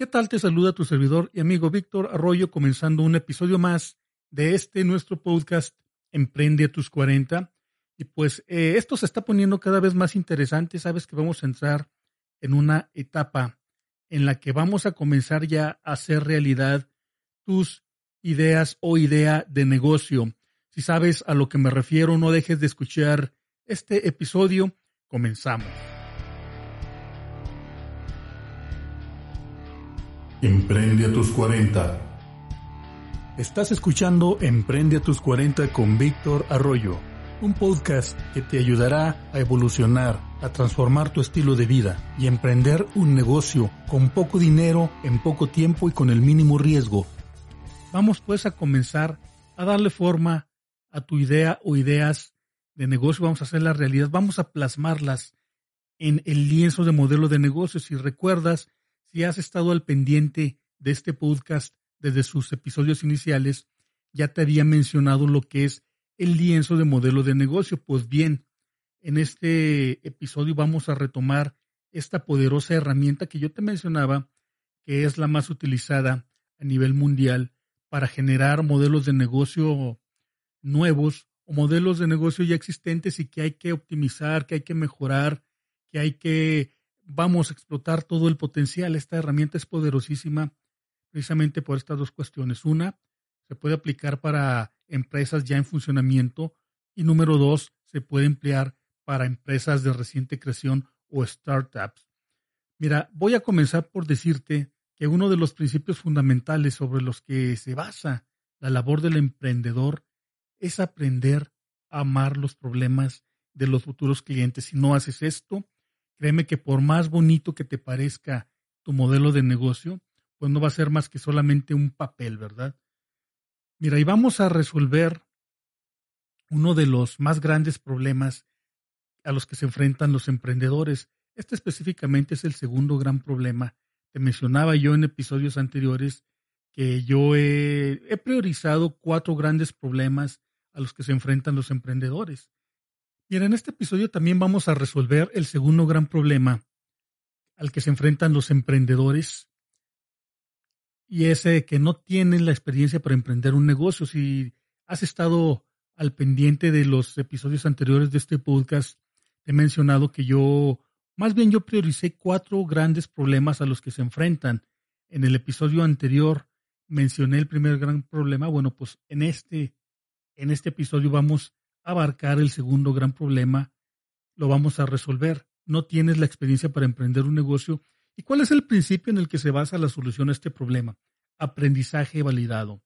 ¿Qué tal? Te saluda tu servidor y amigo Víctor Arroyo comenzando un episodio más de este nuestro podcast Emprende a tus 40. Y pues eh, esto se está poniendo cada vez más interesante. Sabes que vamos a entrar en una etapa en la que vamos a comenzar ya a hacer realidad tus ideas o idea de negocio. Si sabes a lo que me refiero, no dejes de escuchar este episodio. Comenzamos. Emprende a tus 40. Estás escuchando Emprende a tus 40 con Víctor Arroyo, un podcast que te ayudará a evolucionar, a transformar tu estilo de vida y emprender un negocio con poco dinero, en poco tiempo y con el mínimo riesgo. Vamos pues a comenzar a darle forma a tu idea o ideas de negocio, vamos a hacer la realidad, vamos a plasmarlas en el lienzo de modelo de negocio. Si recuerdas, si has estado al pendiente de este podcast desde sus episodios iniciales, ya te había mencionado lo que es el lienzo de modelo de negocio. Pues bien, en este episodio vamos a retomar esta poderosa herramienta que yo te mencionaba, que es la más utilizada a nivel mundial para generar modelos de negocio nuevos o modelos de negocio ya existentes y que hay que optimizar, que hay que mejorar, que hay que vamos a explotar todo el potencial. Esta herramienta es poderosísima precisamente por estas dos cuestiones. Una, se puede aplicar para empresas ya en funcionamiento y número dos, se puede emplear para empresas de reciente creación o startups. Mira, voy a comenzar por decirte que uno de los principios fundamentales sobre los que se basa la labor del emprendedor es aprender a amar los problemas de los futuros clientes. Si no haces esto, Créeme que por más bonito que te parezca tu modelo de negocio, pues no va a ser más que solamente un papel, ¿verdad? Mira, y vamos a resolver uno de los más grandes problemas a los que se enfrentan los emprendedores. Este específicamente es el segundo gran problema. Te mencionaba yo en episodios anteriores que yo he, he priorizado cuatro grandes problemas a los que se enfrentan los emprendedores. Y en este episodio también vamos a resolver el segundo gran problema al que se enfrentan los emprendedores y ese que no tienen la experiencia para emprender un negocio. Si has estado al pendiente de los episodios anteriores de este podcast, he mencionado que yo, más bien yo prioricé cuatro grandes problemas a los que se enfrentan. En el episodio anterior mencioné el primer gran problema. Bueno, pues en este, en este episodio vamos abarcar el segundo gran problema, lo vamos a resolver. No tienes la experiencia para emprender un negocio. ¿Y cuál es el principio en el que se basa la solución a este problema? Aprendizaje validado.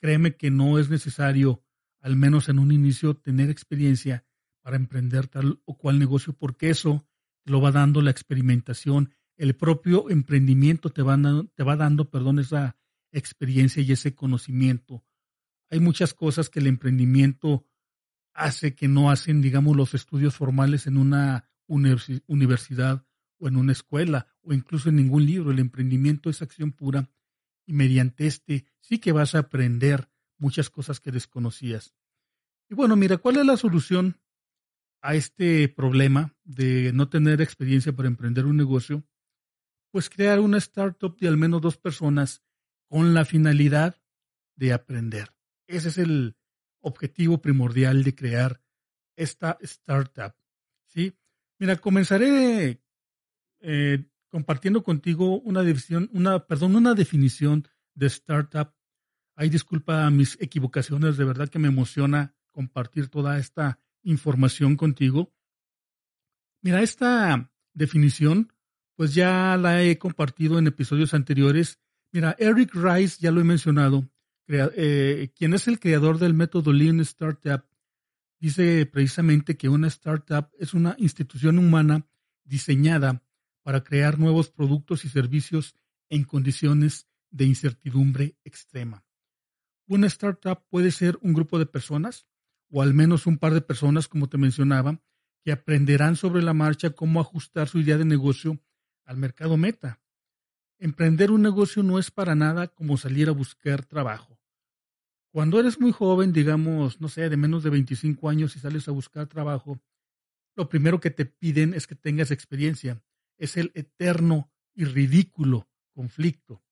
Créeme que no es necesario, al menos en un inicio, tener experiencia para emprender tal o cual negocio, porque eso lo va dando la experimentación. El propio emprendimiento te va, te va dando, perdón, esa experiencia y ese conocimiento. Hay muchas cosas que el emprendimiento hace que no hacen, digamos, los estudios formales en una universidad o en una escuela o incluso en ningún libro. El emprendimiento es acción pura y mediante este sí que vas a aprender muchas cosas que desconocías. Y bueno, mira, ¿cuál es la solución a este problema de no tener experiencia para emprender un negocio? Pues crear una startup de al menos dos personas con la finalidad de aprender. Ese es el, objetivo primordial de crear esta startup. ¿sí? Mira, comenzaré eh, compartiendo contigo una definición, una, perdón, una definición de startup. Hay disculpa mis equivocaciones, de verdad que me emociona compartir toda esta información contigo. Mira, esta definición, pues ya la he compartido en episodios anteriores. Mira, Eric Rice, ya lo he mencionado, eh, quien es el creador del método Lean Startup, dice precisamente que una startup es una institución humana diseñada para crear nuevos productos y servicios en condiciones de incertidumbre extrema. Una startup puede ser un grupo de personas, o al menos un par de personas, como te mencionaba, que aprenderán sobre la marcha cómo ajustar su idea de negocio al mercado meta. Emprender un negocio no es para nada como salir a buscar trabajo. Cuando eres muy joven, digamos, no sé, de menos de 25 años y sales a buscar trabajo, lo primero que te piden es que tengas experiencia. Es el eterno y ridículo conflicto.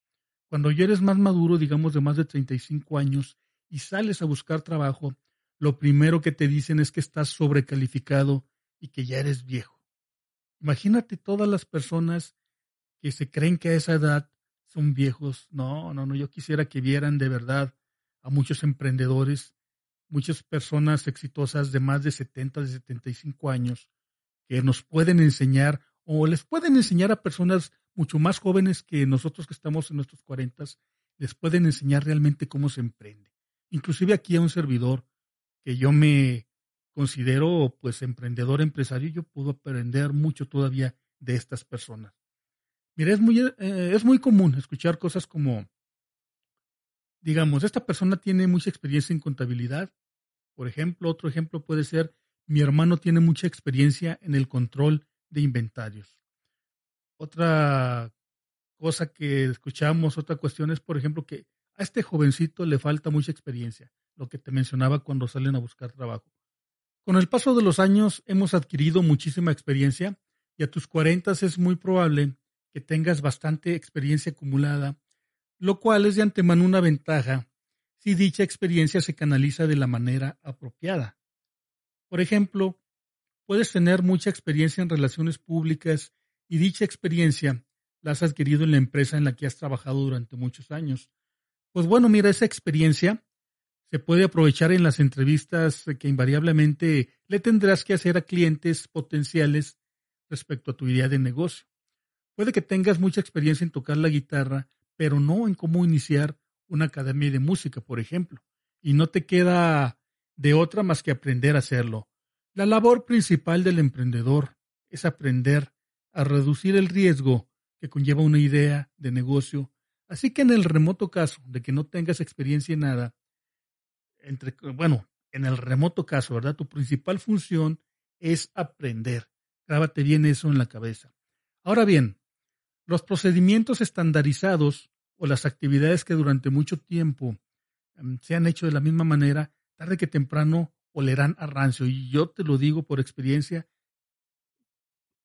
Cuando ya eres más maduro, digamos de más de 35 años, y sales a buscar trabajo, lo primero que te dicen es que estás sobrecalificado y que ya eres viejo. Imagínate todas las personas que se creen que a esa edad son viejos. No, no, no, yo quisiera que vieran de verdad a muchos emprendedores, muchas personas exitosas de más de 70, de 75 años, que nos pueden enseñar o les pueden enseñar a personas mucho más jóvenes que nosotros que estamos en nuestros 40, les pueden enseñar realmente cómo se emprende. Inclusive aquí a un servidor que yo me considero pues emprendedor empresario, yo puedo aprender mucho todavía de estas personas. Mira, es muy, eh, es muy común escuchar cosas como, digamos, esta persona tiene mucha experiencia en contabilidad. Por ejemplo, otro ejemplo puede ser, mi hermano tiene mucha experiencia en el control de inventarios. Otra cosa que escuchamos, otra cuestión es, por ejemplo, que a este jovencito le falta mucha experiencia, lo que te mencionaba cuando salen a buscar trabajo. Con el paso de los años hemos adquirido muchísima experiencia y a tus 40 es muy probable que tengas bastante experiencia acumulada, lo cual es de antemano una ventaja si dicha experiencia se canaliza de la manera apropiada. Por ejemplo, puedes tener mucha experiencia en relaciones públicas y dicha experiencia la has adquirido en la empresa en la que has trabajado durante muchos años. Pues bueno, mira, esa experiencia se puede aprovechar en las entrevistas que invariablemente le tendrás que hacer a clientes potenciales respecto a tu idea de negocio. Puede que tengas mucha experiencia en tocar la guitarra, pero no en cómo iniciar una academia de música, por ejemplo, y no te queda de otra más que aprender a hacerlo. La labor principal del emprendedor es aprender a reducir el riesgo que conlleva una idea de negocio, así que en el remoto caso de que no tengas experiencia en nada, entre, bueno, en el remoto caso, ¿verdad? Tu principal función es aprender. Grábate bien eso en la cabeza. Ahora bien, los procedimientos estandarizados o las actividades que durante mucho tiempo em, se han hecho de la misma manera, tarde que temprano olerán a rancio. Y yo te lo digo por experiencia,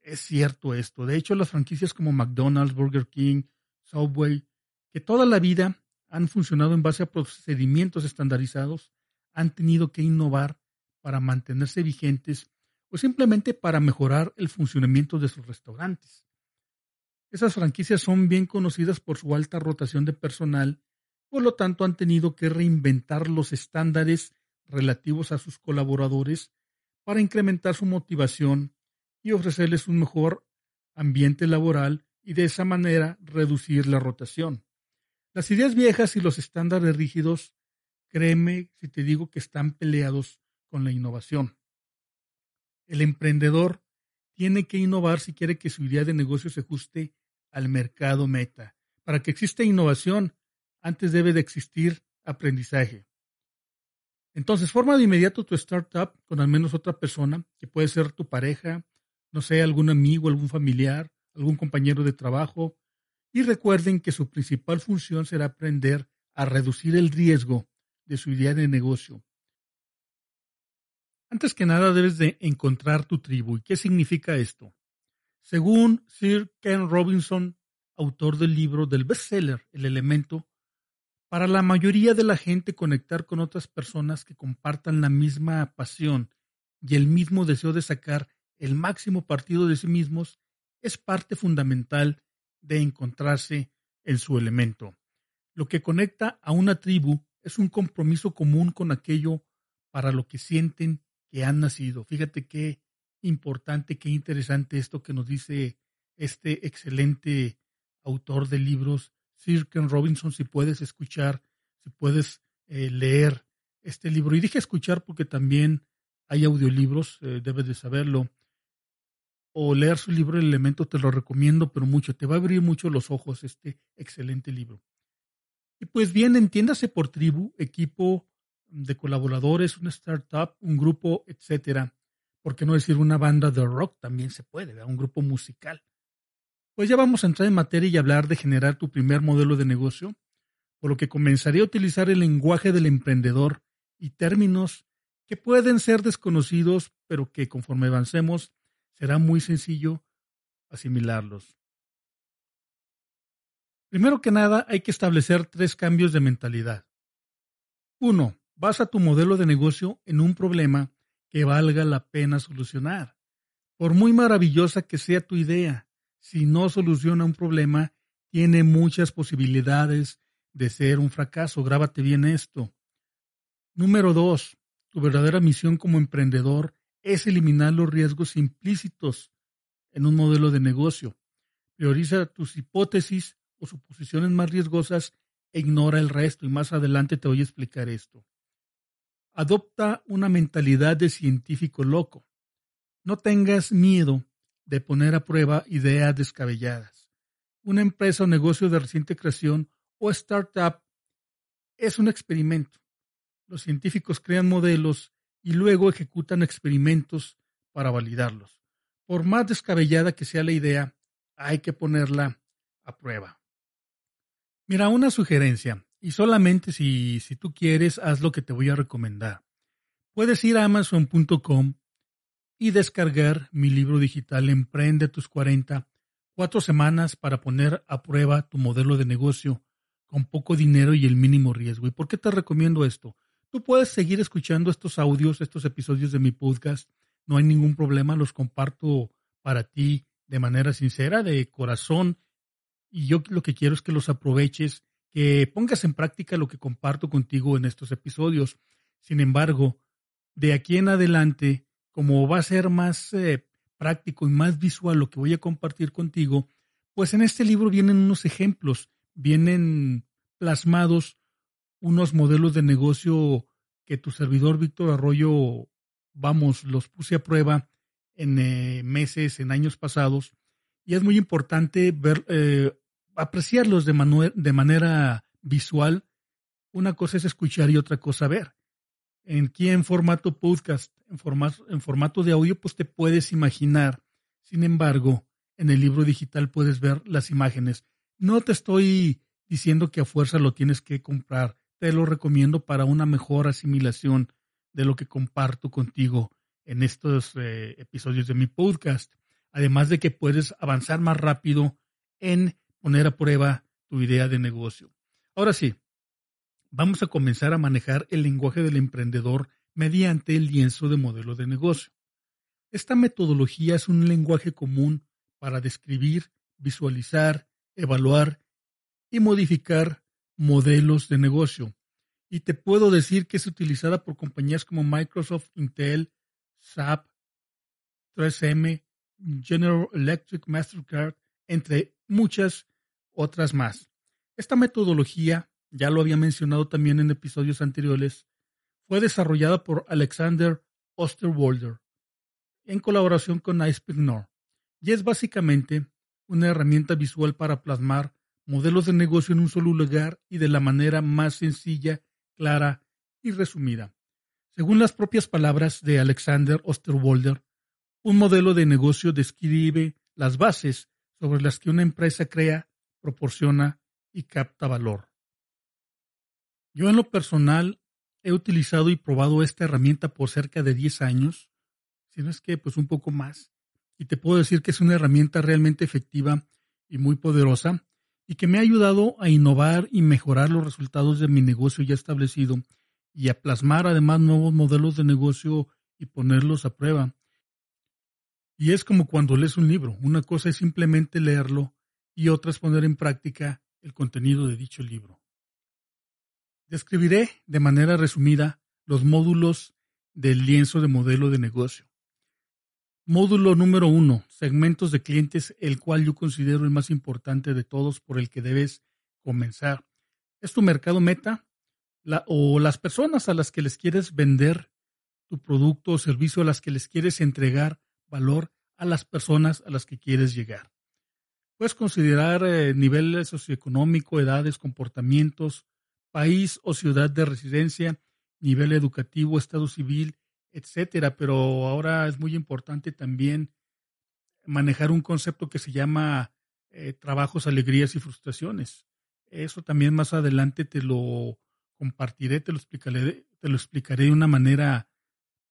es cierto esto. De hecho, las franquicias como McDonald's, Burger King, Subway, que toda la vida han funcionado en base a procedimientos estandarizados, han tenido que innovar para mantenerse vigentes o simplemente para mejorar el funcionamiento de sus restaurantes. Esas franquicias son bien conocidas por su alta rotación de personal, por lo tanto han tenido que reinventar los estándares relativos a sus colaboradores para incrementar su motivación y ofrecerles un mejor ambiente laboral y de esa manera reducir la rotación. Las ideas viejas y los estándares rígidos, créeme si te digo que están peleados con la innovación. El emprendedor tiene que innovar si quiere que su idea de negocio se ajuste al mercado meta. Para que exista innovación, antes debe de existir aprendizaje. Entonces, forma de inmediato tu startup con al menos otra persona, que puede ser tu pareja, no sé, algún amigo, algún familiar, algún compañero de trabajo, y recuerden que su principal función será aprender a reducir el riesgo de su idea de negocio. Antes que nada debes de encontrar tu tribu. ¿Y qué significa esto? Según Sir Ken Robinson, autor del libro del bestseller El elemento, para la mayoría de la gente conectar con otras personas que compartan la misma pasión y el mismo deseo de sacar el máximo partido de sí mismos es parte fundamental de encontrarse en su elemento. Lo que conecta a una tribu es un compromiso común con aquello para lo que sienten que han nacido. Fíjate qué importante, qué interesante esto que nos dice este excelente autor de libros, Sir Ken Robinson, si puedes escuchar, si puedes eh, leer este libro. Y dije escuchar porque también hay audiolibros, eh, debes de saberlo o leer su libro El Elemento, te lo recomiendo, pero mucho. Te va a abrir mucho los ojos este excelente libro. Y pues bien, entiéndase por tribu, equipo de colaboradores, una startup, un grupo, etcétera. ¿Por qué no decir una banda de rock? También se puede, un grupo musical. Pues ya vamos a entrar en materia y hablar de generar tu primer modelo de negocio, por lo que comenzaré a utilizar el lenguaje del emprendedor y términos que pueden ser desconocidos, pero que conforme avancemos será muy sencillo asimilarlos. Primero que nada, hay que establecer tres cambios de mentalidad. Uno, basa tu modelo de negocio en un problema que valga la pena solucionar. Por muy maravillosa que sea tu idea, si no soluciona un problema, tiene muchas posibilidades de ser un fracaso. Grábate bien esto. Número dos, tu verdadera misión como emprendedor es eliminar los riesgos implícitos en un modelo de negocio. Prioriza tus hipótesis o suposiciones más riesgosas e ignora el resto. Y más adelante te voy a explicar esto. Adopta una mentalidad de científico loco. No tengas miedo de poner a prueba ideas descabelladas. Una empresa o negocio de reciente creación o startup es un experimento. Los científicos crean modelos y luego ejecutan experimentos para validarlos. Por más descabellada que sea la idea, hay que ponerla a prueba. Mira, una sugerencia, y solamente si, si tú quieres, haz lo que te voy a recomendar. Puedes ir a amazon.com y descargar mi libro digital Emprende tus 40, cuatro semanas para poner a prueba tu modelo de negocio con poco dinero y el mínimo riesgo. ¿Y por qué te recomiendo esto? Tú puedes seguir escuchando estos audios, estos episodios de mi podcast. No hay ningún problema, los comparto para ti de manera sincera, de corazón y yo lo que quiero es que los aproveches, que pongas en práctica lo que comparto contigo en estos episodios. Sin embargo, de aquí en adelante, como va a ser más eh, práctico y más visual lo que voy a compartir contigo, pues en este libro vienen unos ejemplos, vienen plasmados unos modelos de negocio que tu servidor Víctor Arroyo, vamos, los puse a prueba en eh, meses, en años pasados, y es muy importante ver, eh, apreciarlos de, de manera visual. Una cosa es escuchar y otra cosa ver. En aquí en formato podcast, en formato, en formato de audio, pues te puedes imaginar. Sin embargo, en el libro digital puedes ver las imágenes. No te estoy diciendo que a fuerza lo tienes que comprar. Te lo recomiendo para una mejor asimilación de lo que comparto contigo en estos eh, episodios de mi podcast además de que puedes avanzar más rápido en poner a prueba tu idea de negocio. Ahora sí, vamos a comenzar a manejar el lenguaje del emprendedor mediante el lienzo de modelo de negocio. Esta metodología es un lenguaje común para describir, visualizar, evaluar y modificar modelos de negocio. Y te puedo decir que es utilizada por compañías como Microsoft, Intel, SAP, 3M, General Electric Mastercard, entre muchas otras más. Esta metodología, ya lo había mencionado también en episodios anteriores, fue desarrollada por Alexander Osterwalder en colaboración con Icepignor y es básicamente una herramienta visual para plasmar modelos de negocio en un solo lugar y de la manera más sencilla, clara y resumida. Según las propias palabras de Alexander Osterwalder, un modelo de negocio describe las bases sobre las que una empresa crea, proporciona y capta valor. Yo en lo personal he utilizado y probado esta herramienta por cerca de 10 años, si no es que pues un poco más, y te puedo decir que es una herramienta realmente efectiva y muy poderosa y que me ha ayudado a innovar y mejorar los resultados de mi negocio ya establecido y a plasmar además nuevos modelos de negocio y ponerlos a prueba. Y es como cuando lees un libro. Una cosa es simplemente leerlo y otra es poner en práctica el contenido de dicho libro. Describiré de manera resumida los módulos del lienzo de modelo de negocio. Módulo número uno, segmentos de clientes, el cual yo considero el más importante de todos por el que debes comenzar. Es tu mercado meta o las personas a las que les quieres vender tu producto o servicio, a las que les quieres entregar valor a las personas a las que quieres llegar. Puedes considerar eh, nivel socioeconómico, edades, comportamientos, país o ciudad de residencia, nivel educativo, estado civil, etcétera. Pero ahora es muy importante también manejar un concepto que se llama eh, trabajos, alegrías y frustraciones. Eso también más adelante te lo compartiré, te lo explicaré, te lo explicaré de una manera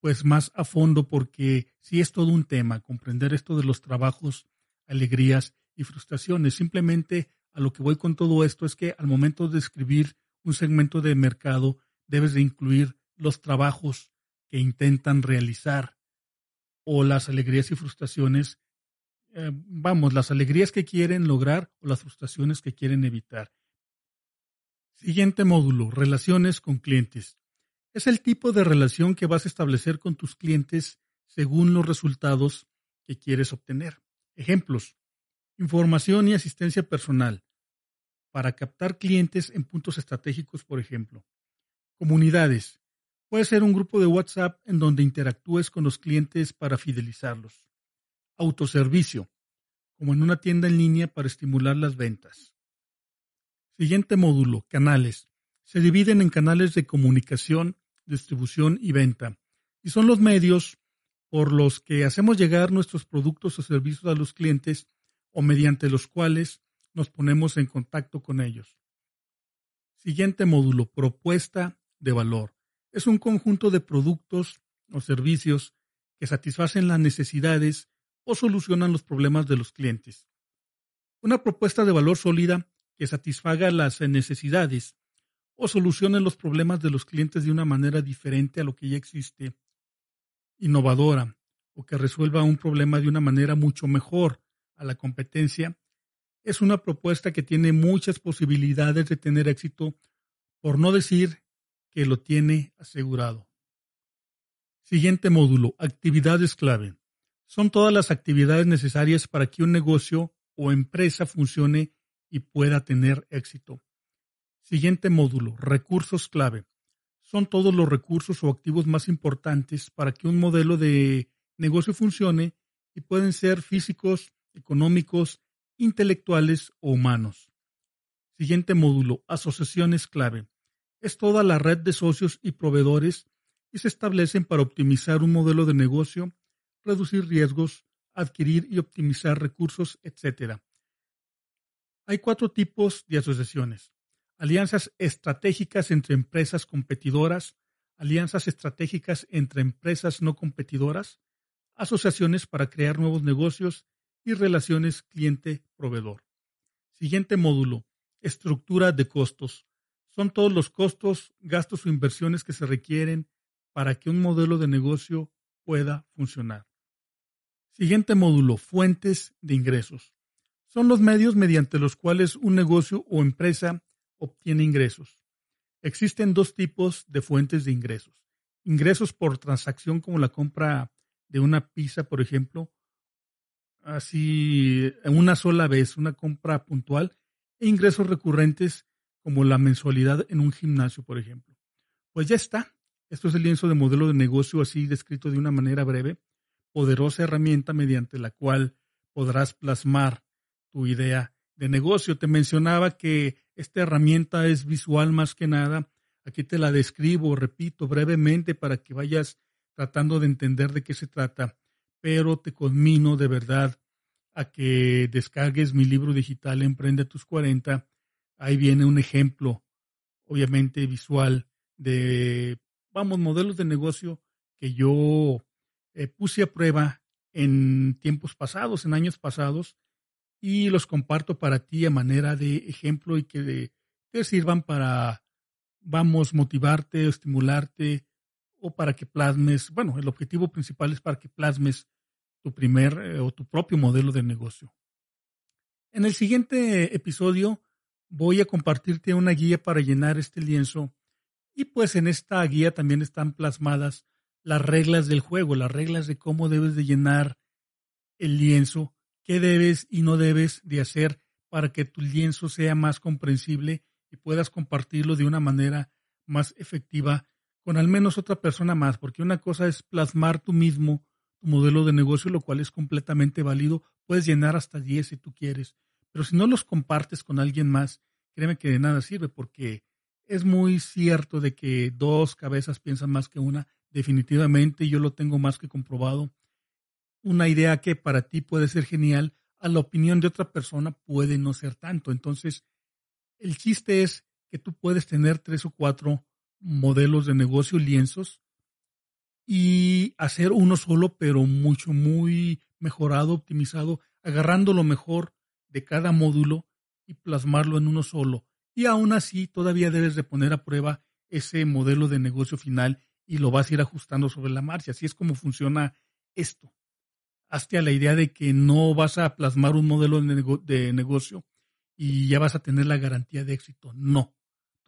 pues más a fondo porque sí es todo un tema, comprender esto de los trabajos, alegrías y frustraciones. Simplemente a lo que voy con todo esto es que al momento de escribir un segmento de mercado debes de incluir los trabajos que intentan realizar o las alegrías y frustraciones, eh, vamos, las alegrías que quieren lograr o las frustraciones que quieren evitar. Siguiente módulo, relaciones con clientes. Es el tipo de relación que vas a establecer con tus clientes según los resultados que quieres obtener. Ejemplos, información y asistencia personal para captar clientes en puntos estratégicos, por ejemplo. Comunidades. Puede ser un grupo de WhatsApp en donde interactúes con los clientes para fidelizarlos. Autoservicio, como en una tienda en línea para estimular las ventas. Siguiente módulo, canales. Se dividen en canales de comunicación, distribución y venta. Y son los medios por los que hacemos llegar nuestros productos o servicios a los clientes o mediante los cuales nos ponemos en contacto con ellos. Siguiente módulo, propuesta de valor. Es un conjunto de productos o servicios que satisfacen las necesidades o solucionan los problemas de los clientes. Una propuesta de valor sólida que satisfaga las necesidades o solucione los problemas de los clientes de una manera diferente a lo que ya existe, innovadora, o que resuelva un problema de una manera mucho mejor a la competencia, es una propuesta que tiene muchas posibilidades de tener éxito, por no decir que lo tiene asegurado. Siguiente módulo, actividades clave. Son todas las actividades necesarias para que un negocio o empresa funcione y pueda tener éxito. Siguiente módulo, recursos clave. Son todos los recursos o activos más importantes para que un modelo de negocio funcione y pueden ser físicos, económicos, intelectuales o humanos. Siguiente módulo, asociaciones clave. Es toda la red de socios y proveedores y se establecen para optimizar un modelo de negocio, reducir riesgos, adquirir y optimizar recursos, etc. Hay cuatro tipos de asociaciones. Alianzas estratégicas entre empresas competidoras, alianzas estratégicas entre empresas no competidoras, asociaciones para crear nuevos negocios y relaciones cliente-proveedor. Siguiente módulo, estructura de costos. Son todos los costos, gastos o inversiones que se requieren para que un modelo de negocio pueda funcionar. Siguiente módulo, fuentes de ingresos son los medios mediante los cuales un negocio o empresa obtiene ingresos. Existen dos tipos de fuentes de ingresos. Ingresos por transacción como la compra de una pizza, por ejemplo, así una sola vez, una compra puntual, e ingresos recurrentes como la mensualidad en un gimnasio, por ejemplo. Pues ya está. Esto es el lienzo de modelo de negocio así descrito de una manera breve, poderosa herramienta mediante la cual podrás plasmar tu idea de negocio. Te mencionaba que esta herramienta es visual más que nada. Aquí te la describo, repito brevemente para que vayas tratando de entender de qué se trata, pero te conmino de verdad a que descargues mi libro digital Emprende tus 40. Ahí viene un ejemplo, obviamente visual, de, vamos, modelos de negocio que yo eh, puse a prueba en tiempos pasados, en años pasados, y los comparto para ti a manera de ejemplo y que te sirvan para, vamos, motivarte, estimularte o para que plasmes, bueno, el objetivo principal es para que plasmes tu primer eh, o tu propio modelo de negocio. En el siguiente episodio voy a compartirte una guía para llenar este lienzo y pues en esta guía también están plasmadas las reglas del juego, las reglas de cómo debes de llenar el lienzo qué debes y no debes de hacer para que tu lienzo sea más comprensible y puedas compartirlo de una manera más efectiva con al menos otra persona más, porque una cosa es plasmar tú mismo tu modelo de negocio, lo cual es completamente válido. Puedes llenar hasta 10 si tú quieres, pero si no los compartes con alguien más, créeme que de nada sirve porque es muy cierto de que dos cabezas piensan más que una. Definitivamente yo lo tengo más que comprobado. Una idea que para ti puede ser genial, a la opinión de otra persona puede no ser tanto. Entonces, el chiste es que tú puedes tener tres o cuatro modelos de negocio, lienzos, y hacer uno solo, pero mucho, muy mejorado, optimizado, agarrando lo mejor de cada módulo y plasmarlo en uno solo. Y aún así, todavía debes de poner a prueba ese modelo de negocio final y lo vas a ir ajustando sobre la marcha. Así es como funciona esto. Hazte a la idea de que no vas a plasmar un modelo de, negocio y ya vas a tener la garantía de éxito. No.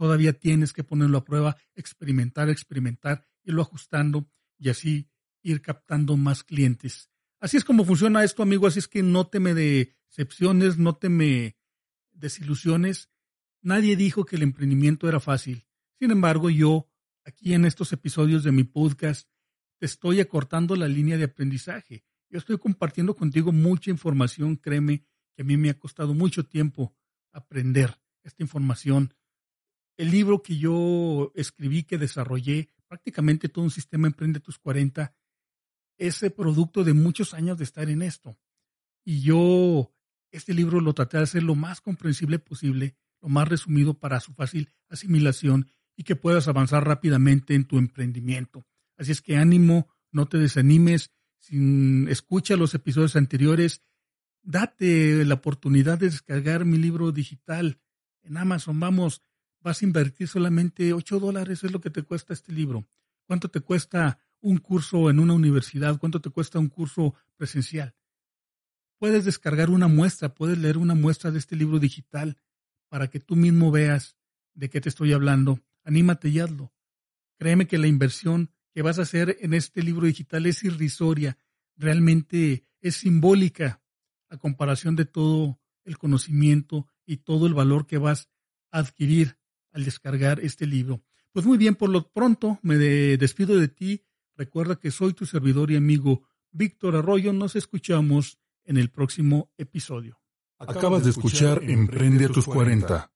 Todavía tienes que ponerlo a prueba, experimentar, experimentar, irlo ajustando y así ir captando más clientes. Así es como funciona esto, amigo. Así es que no te me decepciones, no te me desilusiones. Nadie dijo que el emprendimiento era fácil. Sin embargo, yo, aquí en estos episodios de mi podcast, te estoy acortando la línea de aprendizaje. Yo estoy compartiendo contigo mucha información, créeme, que a mí me ha costado mucho tiempo aprender esta información. El libro que yo escribí, que desarrollé, prácticamente todo un sistema Emprende tus 40, ese producto de muchos años de estar en esto. Y yo este libro lo traté de hacer lo más comprensible posible, lo más resumido para su fácil asimilación y que puedas avanzar rápidamente en tu emprendimiento. Así es que ánimo, no te desanimes, sin, escucha los episodios anteriores, date la oportunidad de descargar mi libro digital en Amazon. Vamos, vas a invertir solamente 8 dólares, es lo que te cuesta este libro. ¿Cuánto te cuesta un curso en una universidad? ¿Cuánto te cuesta un curso presencial? Puedes descargar una muestra, puedes leer una muestra de este libro digital para que tú mismo veas de qué te estoy hablando. Anímate y hazlo. Créeme que la inversión que vas a hacer en este libro digital es irrisoria, realmente es simbólica a comparación de todo el conocimiento y todo el valor que vas a adquirir al descargar este libro. Pues muy bien, por lo pronto me despido de ti. Recuerda que soy tu servidor y amigo Víctor Arroyo. Nos escuchamos en el próximo episodio. Acabas de escuchar Emprende tus 40